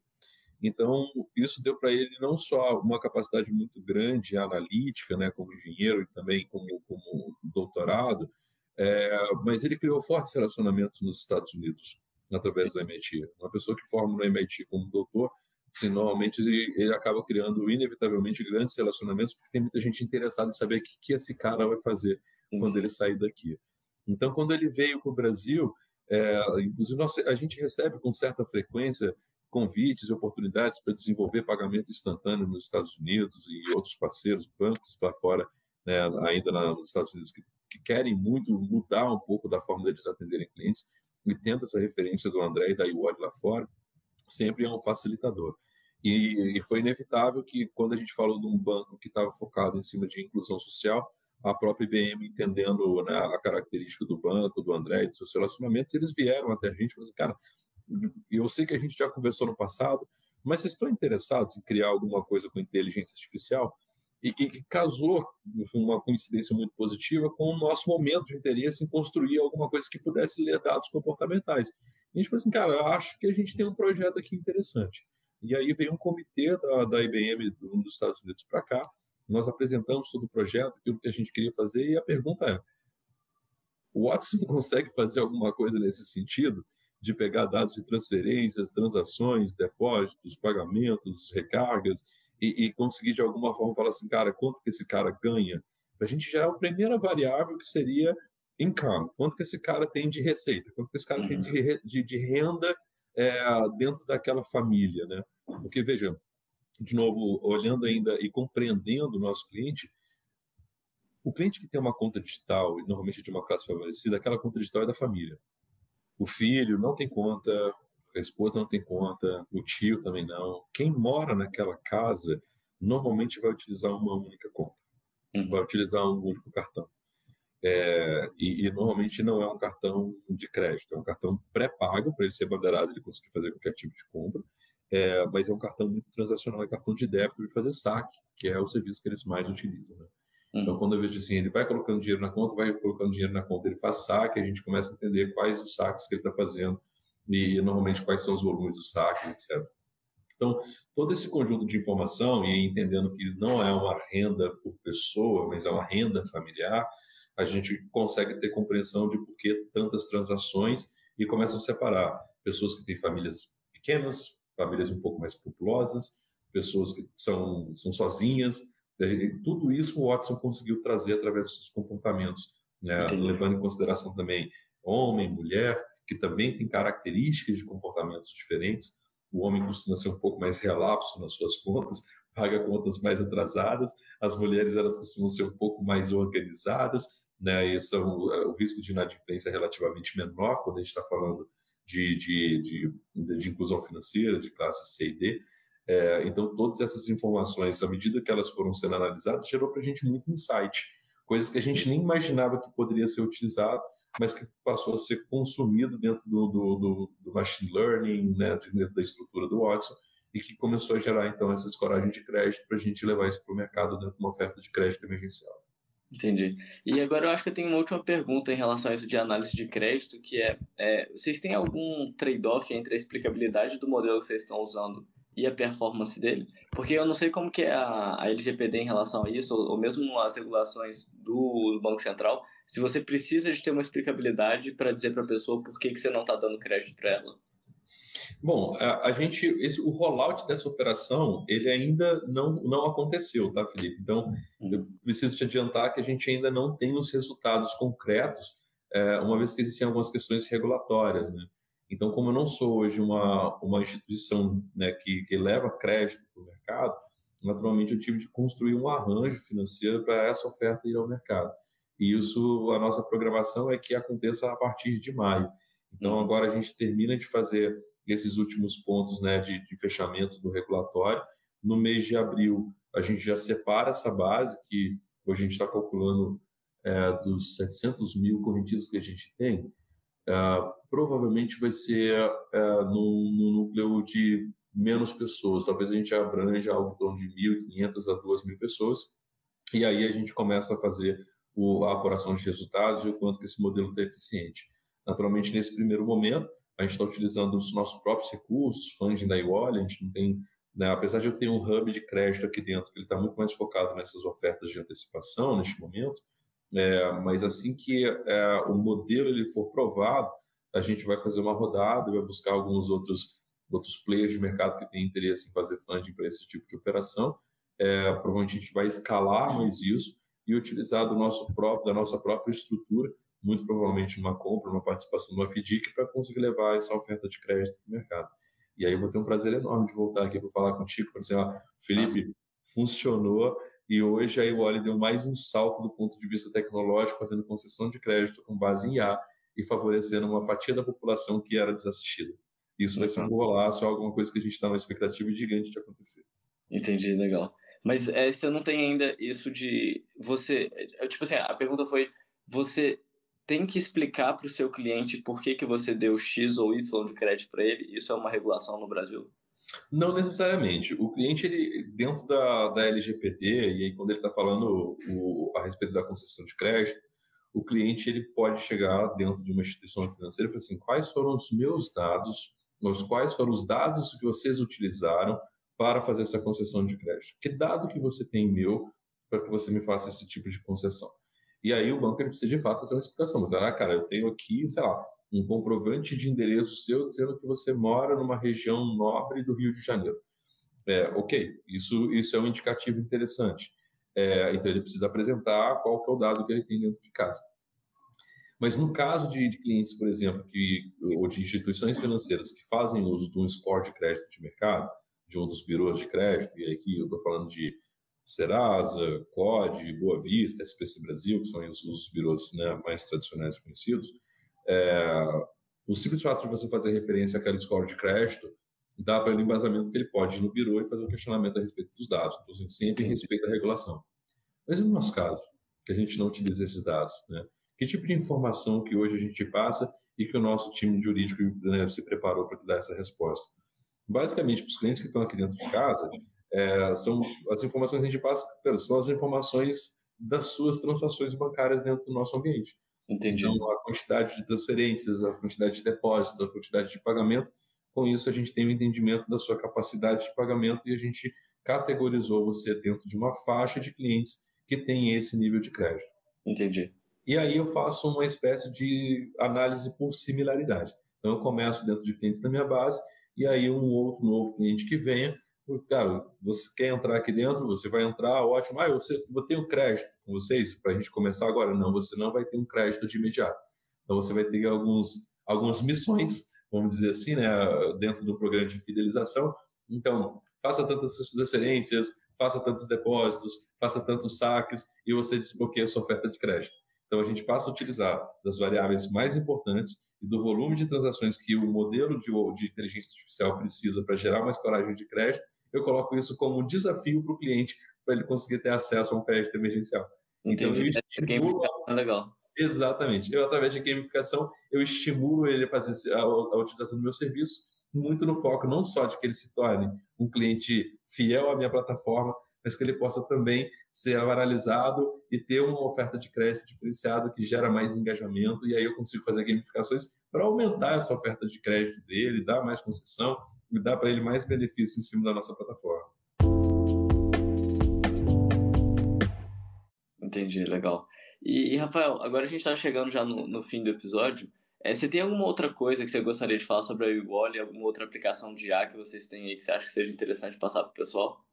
Então, isso deu para ele não só uma capacidade muito grande analítica, né, como engenheiro e também como, como doutorado, é, mas ele criou fortes relacionamentos nos Estados Unidos através do MIT. Uma pessoa que forma no MIT como doutor, assim, normalmente ele acaba criando inevitavelmente grandes relacionamentos, porque tem muita gente interessada em saber o que, que esse cara vai fazer quando ele sair daqui. Então, quando ele veio para o Brasil, é, inclusive nós, a gente recebe com certa frequência convites e oportunidades para desenvolver pagamento instantâneo nos Estados Unidos e outros parceiros, bancos lá fora, né, ainda nos Estados Unidos, que, que, querem muito mudar um pouco da forma deles atenderem clientes, e tenta essa referência do André e da Iori lá fora, sempre é um facilitador. E, e, foi inevitável que, quando a gente falou de um banco que estava focado em cima de inclusão social, a própria IBM, entendendo né, a característica do banco, do André e dos seus relacionamentos, eles vieram até a gente e falaram assim, cara, eu sei que a gente já conversou no passado, mas vocês estão interessados em criar alguma coisa com inteligência artificial? E, e casou, uma coincidência muito positiva, com o nosso momento de interesse em construir alguma coisa que pudesse ler dados comportamentais. A gente falou assim, cara, acho que a gente tem um projeto aqui interessante. E aí veio um comitê da, da IBM dos Estados Unidos para cá, nós apresentamos todo o projeto, aquilo que a gente queria fazer, e a pergunta é, O Watson consegue fazer alguma coisa nesse sentido? De pegar dados de transferências, transações, depósitos, pagamentos, recargas e, e conseguir de alguma forma falar assim, cara, quanto que esse cara ganha? A gente já é a primeira variável que seria income, quanto que esse cara tem de receita, quanto que esse cara uhum. tem de, de, de renda é, dentro daquela família, né? Porque, veja, de novo, olhando ainda e compreendendo o nosso cliente, o cliente que tem uma conta digital, normalmente de uma classe favorecida, aquela conta digital é da família. O filho não tem conta, a esposa não tem conta, o tio também não. Quem mora naquela casa normalmente vai utilizar uma única conta, uhum. vai utilizar um único cartão. É, e, e, normalmente não é um cartão de crédito, é um cartão pré-pago para ele ser bandeirado, ele conseguir fazer qualquer tipo de compra, é, mas é um cartão muito transacional, é cartão de débito para fazer saque, que é o serviço que eles mais utilizam. Né? Uhum. Então, quando eu vejo assim, ele vai colocando dinheiro na conta, vai colocando dinheiro na conta, ele faz saque, a gente começa a entender quais os saques que ele está fazendo e, e, normalmente quais são os volumes dos saques, etc. Então, todo esse conjunto de informação, e entendendo que não é uma renda por pessoa, mas é uma renda familiar, a gente consegue ter compreensão de por que tantas transações e começa a separar pessoas que têm famílias pequenas, famílias um pouco mais populosas, pessoas que são, são sozinhas. Tudo isso o Watson conseguiu trazer através dos seus comportamentos, né? levando em consideração também homem, mulher, que também tem características de comportamentos diferentes. O homem costuma ser um pouco mais relapso nas suas contas, paga contas mais atrasadas. As mulheres elas costumam ser um pouco mais organizadas né? E são, o risco de inadimplência é relativamente menor quando a gente está falando de, de, de, de, inclusão financeira, de classe C e D. É, então, todas essas informações, à medida que elas foram sendo analisadas, gerou para a gente muito insight, coisas que a gente nem imaginava que poderia ser utilizado, mas que passou a ser consumido dentro do, do, do, do machine learning, né, dentro da estrutura do Watson, e que começou a gerar, então, essa escoragem de crédito para a gente levar isso para o mercado dentro de uma oferta de crédito emergencial. Entendi. E agora eu acho que eu tenho uma última pergunta em relação a isso de análise de crédito, que é, é vocês têm algum trade-off entre a explicabilidade do modelo que vocês estão usando e a performance dele? Porque eu não sei como que é a, a LGPD em relação a isso, ou, ou mesmo as regulações do Banco Central, se você precisa de ter uma explicabilidade para dizer para a pessoa por que, que você não está dando crédito para ela. Bom, a, a gente, esse, o rollout dessa operação, ele ainda não, não aconteceu, tá, Felipe? Então, uhum. eu preciso te adiantar que a gente ainda não tem os resultados concretos, é, uma vez que existem algumas questões regulatórias, né? Então, como eu não sou hoje uma, uma instituição né, que, que leva crédito para o mercado, naturalmente eu tive de construir um arranjo financeiro para essa oferta ir ao mercado. E isso, a nossa programação é que aconteça a partir de maio. Então, uhum. agora a gente termina de fazer esses últimos pontos né, de, de fechamento do regulatório. No mês de abril, a gente já separa essa base, que hoje a gente está calculando é, dos 700 mil correntistas que a gente tem, é, provavelmente vai ser é, no, no, núcleo de menos pessoas. Talvez a gente abranja algo em torno de 1.500 a 2.000 pessoas. E aí a gente começa a fazer o, a apuração de resultados e o quanto que esse modelo está eficiente. Naturalmente, nesse primeiro momento, a gente está utilizando os nossos próprios recursos, funding da Iwall, a gente não tem, né, apesar de eu ter um hub de crédito aqui dentro, que ele está muito mais focado nessas ofertas de antecipação neste momento, é, mas assim que é, o modelo ele for provado, a gente vai fazer uma rodada vai buscar alguns outros outros players de mercado que têm interesse em fazer funding para esse tipo de operação. É, provavelmente a gente vai escalar mais isso e utilizar do nosso próprio, da nossa própria estrutura muito provavelmente uma compra, uma participação numa FDIC para conseguir levar essa oferta de crédito para o mercado. E aí eu vou ter um prazer enorme de voltar aqui para falar contigo, para dizer, ó, Felipe, funcionou e hoje a Iwali deu mais um salto do ponto de vista tecnológico, fazendo concessão de crédito com base em IA e favorecendo uma fatia da população que era desassistida. Isso vai ser um golaço, alguma coisa que a gente está numa expectativa gigante de acontecer. Entendi, legal. Mas é, você não tem ainda isso de você. É, tipo assim, a pergunta foi: você tem que explicar para o seu cliente por que, que você deu X ou Y de crédito para ele? Isso é uma regulação no Brasil? Não necessariamente. O cliente, ele, dentro da, da LGPD, e aí quando ele está falando o, a respeito da concessão de crédito, o cliente ele pode chegar dentro de uma instituição financeira e falar assim, quais foram os meus dados, os quais foram os dados que vocês utilizaram para fazer essa concessão de crédito? Que dado que você tem meu para que você me faça esse tipo de concessão? E aí o banco ele precisa de fato fazer uma explicação. Mas, ah, cara, eu tenho aqui, sei lá, um comprovante de endereço seu dizendo que você mora numa região nobre do Rio de Janeiro. É, ok, isso, isso é um indicativo interessante. É, então ele precisa apresentar qual que é o dado que ele tem dentro de casa. Mas no caso de, de, clientes, por exemplo, que, ou de instituições financeiras que fazem uso de um score de crédito de mercado, de um dos birôs de crédito, e aqui eu estou falando de Serasa, COD, Boa Vista, SPC Brasil, que são os, os birôs né, mais tradicionais conhecidos, é, o simples fato de você fazer referência àquele score de crédito dá para ele embasamento que ele pode ir no birô e fazer um questionamento a respeito dos dados. Então, a gente sempre respeita a regulação. Mas no nosso caso, que a gente não utiliza esses dados, né? que tipo de informação que hoje a gente passa e que o nosso time jurídico né, se preparou para dar essa resposta? Basicamente, para os clientes que estão aqui dentro de casa, é, são as informações que a gente passa são as informações das suas transações bancárias dentro do nosso ambiente. Entendi. Então, a quantidade de transferências, a quantidade de depósitos, a quantidade de pagamento. Com isso, a gente tem um entendimento da sua capacidade de pagamento e a gente categorizou você dentro de uma faixa de clientes que tem esse nível de crédito. Entendi. E aí eu faço uma espécie de análise por similaridade. Então, eu começo dentro de clientes da minha base e aí um outro novo cliente que venha, cara, você quer entrar aqui dentro, você vai entrar, ótimo. Ah, você, eu tenho crédito com vocês para a gente começar agora. Não, você não vai ter um crédito de imediato. Então você vai ter alguns, algumas missões, vamos dizer assim, né, dentro do programa de fidelização. Então, faça tantas transferências, faça tantos depósitos, faça tantos saques e você desbloqueia a sua oferta de crédito. Então a gente passa a utilizar das variáveis mais importantes e do volume de transações que o modelo de, de inteligência artificial precisa para gerar mais coragem de crédito eu coloco isso como um desafio para o cliente para ele conseguir ter acesso a um crédito emergencial. Então, Entendi. Então, eu estimulo... legal. Exatamente. Eu, através de gamificação, eu estimulo ele a fazer a, a utilização do meu serviço muito no foco não só de que ele se torne um cliente fiel à minha plataforma, mas que ele possa também ser analisado e ter uma oferta de crédito diferenciado que gera mais engajamento e aí eu consigo fazer gamificações para aumentar essa oferta de crédito dele, dar mais concessão dar para ele mais benefícios em cima da nossa plataforma. Entendi, legal. E, e Rafael, agora a gente está chegando já no, no, fim do episódio. É, você tem alguma outra coisa que você gostaria de falar sobre a Wally, alguma outra aplicação de IA que vocês têm aí que você acha que seja interessante passar para o pessoal?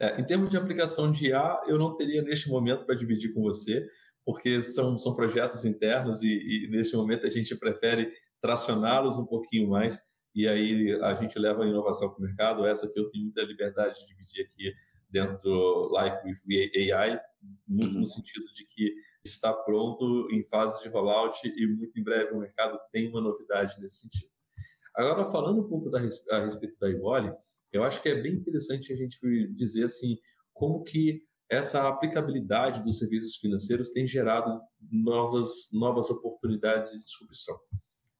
É, em termos de aplicação de IA, eu não teria neste momento para dividir com você, porque são, são projetos internos e, e neste momento a gente prefere tracioná-los um pouquinho mais e aí a gente leva a inovação para o mercado. Essa que eu tenho muita liberdade de dividir aqui dentro do Life with AI, muito uhum. no sentido de que está pronto em fase de rollout e muito em breve o mercado tem uma novidade nesse sentido. Agora, falando um pouco da, a respeito da Ivoli, eu acho que é bem interessante a gente dizer assim como que essa aplicabilidade dos serviços financeiros tem gerado novas, novas oportunidades de disrupção.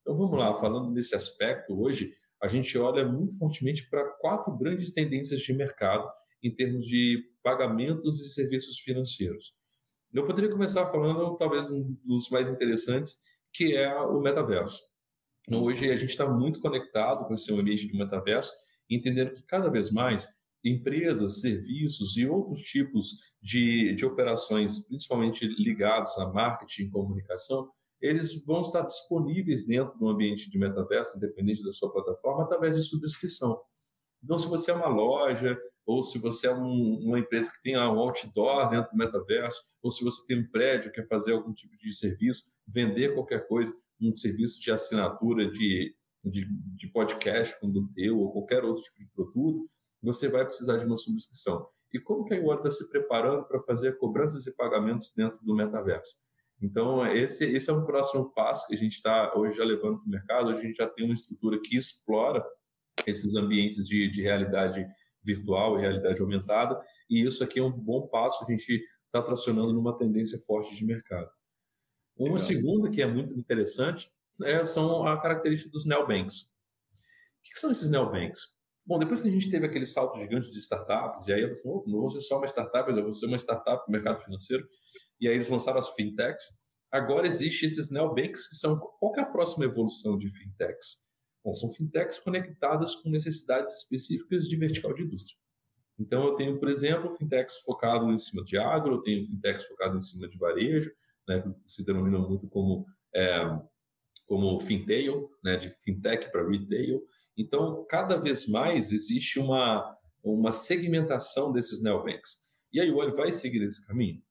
Então vamos lá, falando nesse aspecto, hoje a gente olha muito fortemente para quatro grandes tendências de mercado em termos de pagamentos e serviços financeiros. Eu poderia começar falando, talvez, um dos mais interessantes, que é o metaverso. Então, hoje a gente está muito conectado com esse ambiente do metaverso, entendendo que cada vez mais empresas, serviços e outros tipos de, de operações, principalmente ligados a marketing e comunicação, eles vão estar disponíveis dentro do ambiente de metaverso, independente da sua plataforma, através de subscrição. Então, se você é uma loja, ou se você é um, uma empresa que tem um outdoor dentro do metaverso, ou se você tem um prédio que quer fazer algum tipo de serviço, vender qualquer coisa, um serviço de assinatura de, de, de podcast como o teu, ou qualquer outro tipo de produto, você vai precisar de uma subscrição. E como que a Iwara está se preparando para fazer cobranças e pagamentos dentro do metaverso? Então, esse, esse é um próximo passo que a gente está hoje já levando para o mercado. Hoje a gente já tem uma estrutura que explora esses ambientes de, de realidade virtual e realidade aumentada, e isso aqui é um bom passo que a gente está tracionando numa tendência forte de mercado. Uma Legal. segunda que é muito interessante é, são a característica dos neobanks. O que, que são esses neobanks? Bom, depois que a gente teve aquele salto gigante de startups, e aí eu pensei, oh, não vou ser só uma startup, eu vou ser uma startup no mercado financeiro, e aí eles lançaram as fintechs. Agora existe esses neobanks que são qual é a próxima evolução de fintechs? Bom, são fintechs conectadas com necessidades específicas de vertical de indústria. Então eu tenho, por exemplo, fintechs focado em cima de agro, eu tenho fintechs focado em cima de varejo, né, que se denomina muito como, é, como fintail, né, de fintech para retail. Então, cada vez mais existe uma, uma segmentação desses neobanks. E aí o Oli vai seguir esse caminho?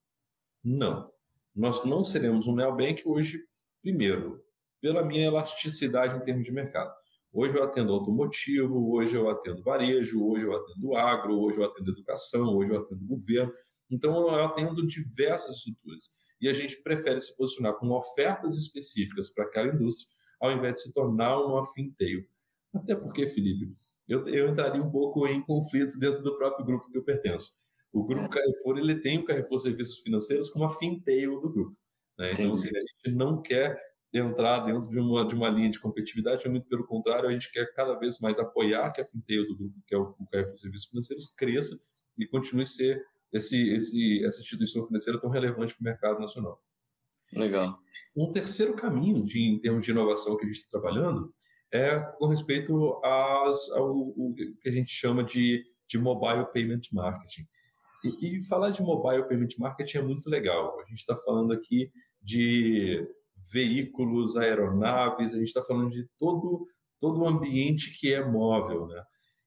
Não. Nós não seremos um neobank hoje, primeiro, pela minha elasticidade em termos de mercado. Hoje eu atendo automotivo, hoje eu atendo varejo, hoje eu atendo agro, hoje eu atendo educação, hoje eu atendo governo. Então eu atendo diversas estruturas. E a gente prefere se posicionar com ofertas específicas para aquela indústria, ao invés de se tornar um finteio. Até porque, Felipe, eu, eu entraria um pouco em conflitos dentro do próprio grupo que eu pertenço. O grupo é. Carrefour ele tem o Carrefour Serviços Financeiros como a finteio do grupo. Né? Então, assim, a gente não quer entrar dentro de uma, de uma linha de competitividade, muito pelo contrário, a gente quer cada vez mais apoiar que a finteio do grupo, que é o, o Carrefour Serviços Financeiros, cresça e continue a ser esse, esse, essa instituição financeira tão relevante para o mercado nacional. Legal. Um terceiro caminho de, em termos de inovação que a gente está trabalhando é com respeito às, ao, ao que a gente chama de, de mobile payment marketing. E, e, falar de mobile payment marketing é muito legal. A gente está falando aqui de veículos, aeronaves, a gente está falando de todo todo o ambiente que é móvel, né?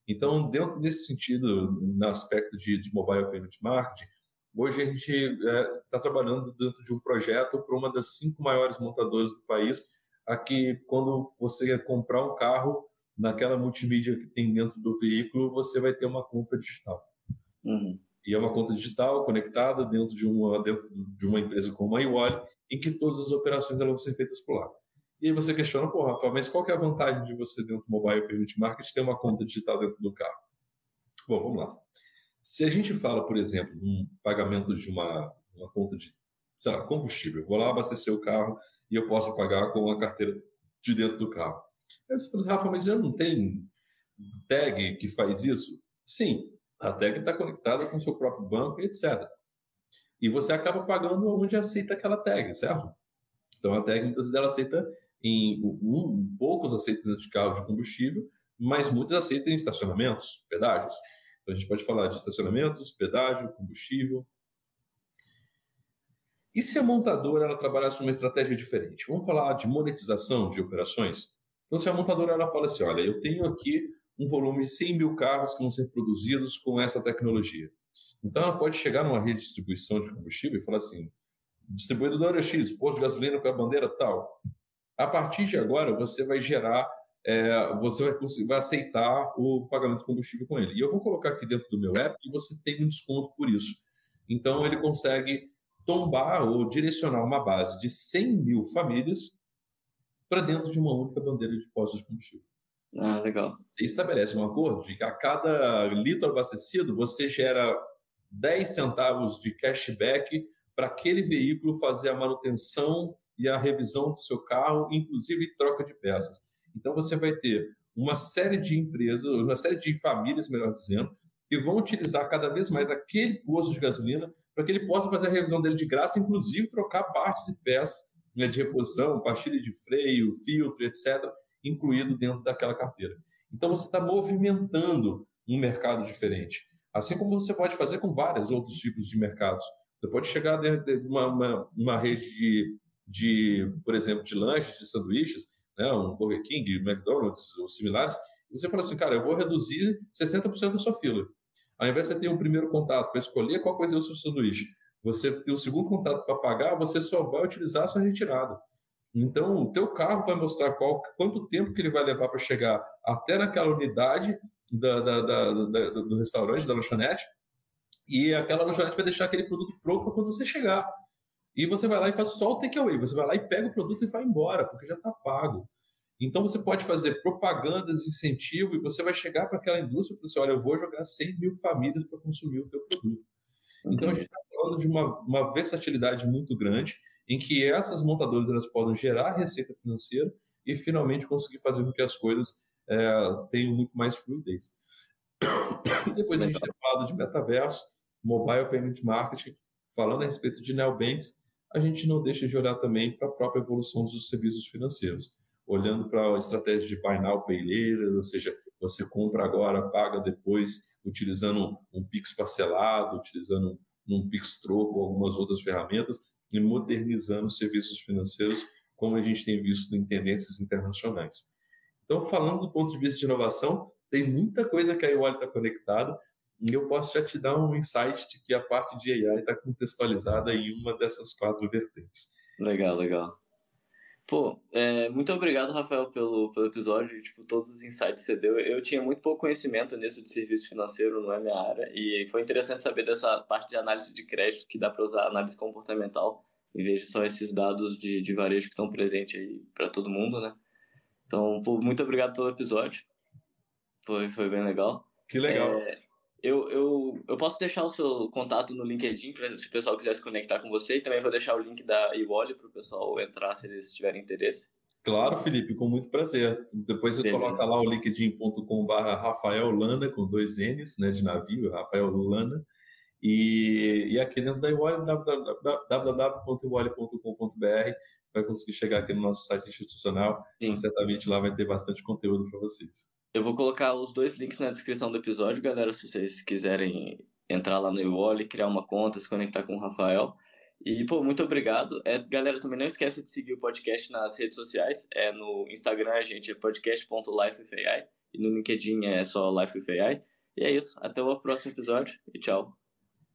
Então, dentro desse sentido, no aspecto de, de mobile payment marketing, hoje a gente está é, trabalhando dentro de um projeto para uma das cinco maiores montadoras do país, aqui quando você comprar um carro, naquela multimídia que tem dentro do veículo, você vai ter uma conta digital. Uhum. E é uma conta digital conectada dentro de uma, dentro de uma empresa como a iWallet, em que todas as operações elas vão ser feitas por lá. E aí você questiona, pô, Rafa, mas qual que é a vantagem de você, dentro do Mobile Payment Market, ter uma conta digital dentro do carro? Bom, vamos lá. Se a gente fala, por exemplo, um pagamento de uma, uma conta de, sei lá, combustível, eu vou lá abastecer o carro e eu posso pagar com a carteira de dentro do carro. Aí você fala, Rafa, mas já não tem tag que faz isso? Sim, a tag está conectada com o seu próprio banco etc. E você acaba pagando onde aceita aquela tag, certo? Então a tag muitas vezes ela aceita em um, poucos aceitam de carros de combustível, mas muitos aceitam em estacionamentos, pedágios. Então a gente pode falar de estacionamentos, pedágio, combustível. E se a montadora ela trabalhasse uma estratégia diferente? Vamos falar de monetização de operações? Então, se a montadora ela fala assim, olha, eu tenho aqui um volume de 100 mil carros que vão ser produzidos com essa tecnologia. Então, ela pode chegar numa rede de distribuição de combustível e falar assim, distribuidora X, posto de gasolina com a bandeira tal, a partir de agora, você vai gerar, é, você vai, vai, aceitar o pagamento de combustível com ele. E eu vou colocar aqui dentro do meu app que você tem um desconto por isso. Então, ele consegue tombar ou direcionar uma base de 100 mil famílias para dentro de uma única bandeira de postos de combustível. Ah, legal. Você estabelece um acordo de que a cada litro abastecido você gera 10 centavos de cashback para aquele veículo fazer a manutenção e a revisão do seu carro, inclusive troca de peças. Então você vai ter uma série de empresas, uma série de famílias, melhor dizendo, que vão utilizar cada vez mais aquele posto de gasolina para que ele possa fazer a revisão dele de graça, inclusive trocar partes e peças né, de reposição, pastilha de freio, filtro, etc., incluído dentro daquela carteira. Então você está movimentando um mercado diferente. Assim como você pode fazer com vários outros tipos de mercados. Você pode chegar de uma, uma, uma rede de de, por exemplo, de lanches, de sanduíches, né, um Burger King, McDonald's ou similares, e você fala assim, cara, eu vou reduzir 60% da sua fila. Ao invés de você ter um primeiro contato para escolher qual coisa é o seu sanduíche, você ter o segundo contato para pagar, você só vai utilizar a sua retirada. Então, o teu carro vai mostrar qual, quanto tempo que ele vai levar para chegar até naquela unidade da, da, da, do restaurante, da lanchonete, e aquela lanchonete vai deixar aquele produto pronto para quando você chegar. E você vai lá e faz só o takeaway. Você vai lá e pega o produto e vai embora, porque já está pago. Então você pode fazer propagandas, incentivo, e você vai chegar para aquela indústria e falar assim: olha, eu vou jogar 100 mil famílias para consumir o teu produto. Então a gente está falando de uma, uma versatilidade muito grande, em que essas montadoras elas podem gerar receita financeira e finalmente conseguir fazer com que as coisas é, tenham muito mais fluidez. Depois a gente tem falado de metaverso, mobile payment marketing, falando a respeito de neobanks, a gente não deixa de olhar também para a própria evolução dos serviços financeiros, olhando para a estratégia de buy now, pay later, ou seja, você compra agora, paga depois, utilizando um Pix parcelado, utilizando um Pix troco ou algumas outras ferramentas. E modernizando os serviços financeiros, como a gente tem visto em tendências internacionais. Então, falando do ponto de vista de inovação, tem muita coisa que a iWallet está conectada e eu posso já te dar um insight de que a parte de AI está contextualizada em uma dessas quatro vertentes. Legal, legal. Pô, é, muito obrigado, Rafael, pelo, pelo episódio, tipo, todos os insights que você deu. Eu tinha muito pouco conhecimento nisso de serviço financeiro, não é minha área, e foi interessante saber dessa parte de análise de crédito, que dá para usar análise comportamental, em vez de só esses dados de, de varejo que estão presentes aí para todo mundo, né? Então, pô, muito obrigado pelo episódio. Foi, foi bem legal. Que legal. É, eu, eu, eu posso deixar o seu contato no LinkedIn para se o pessoal quiser se conectar com você e também vou deixar o link da Iwoli para o pessoal entrar se eles tiverem interesse. Claro, Felipe, com muito prazer. Depois você coloca lá o linkedin.com.br Rafael Lana, com dois N's, né, de navio, Rafael Lana. E, e aqui dentro da Iwoli, www.iwoli.com.br, vai conseguir chegar aqui no nosso site institucional. Sim. certamente lá vai ter bastante conteúdo para vocês. Eu vou colocar os dois links na descrição do episódio, galera, se vocês quiserem entrar lá no Iwoli, criar uma conta, se conectar com o Rafael. E, pô, muito obrigado. É, galera, também não esquece de seguir o podcast nas redes sociais. É no Instagram, a gente é podcast.lifewithai. E no LinkedIn é só Life. E é isso. Até o próximo episódio e tchau.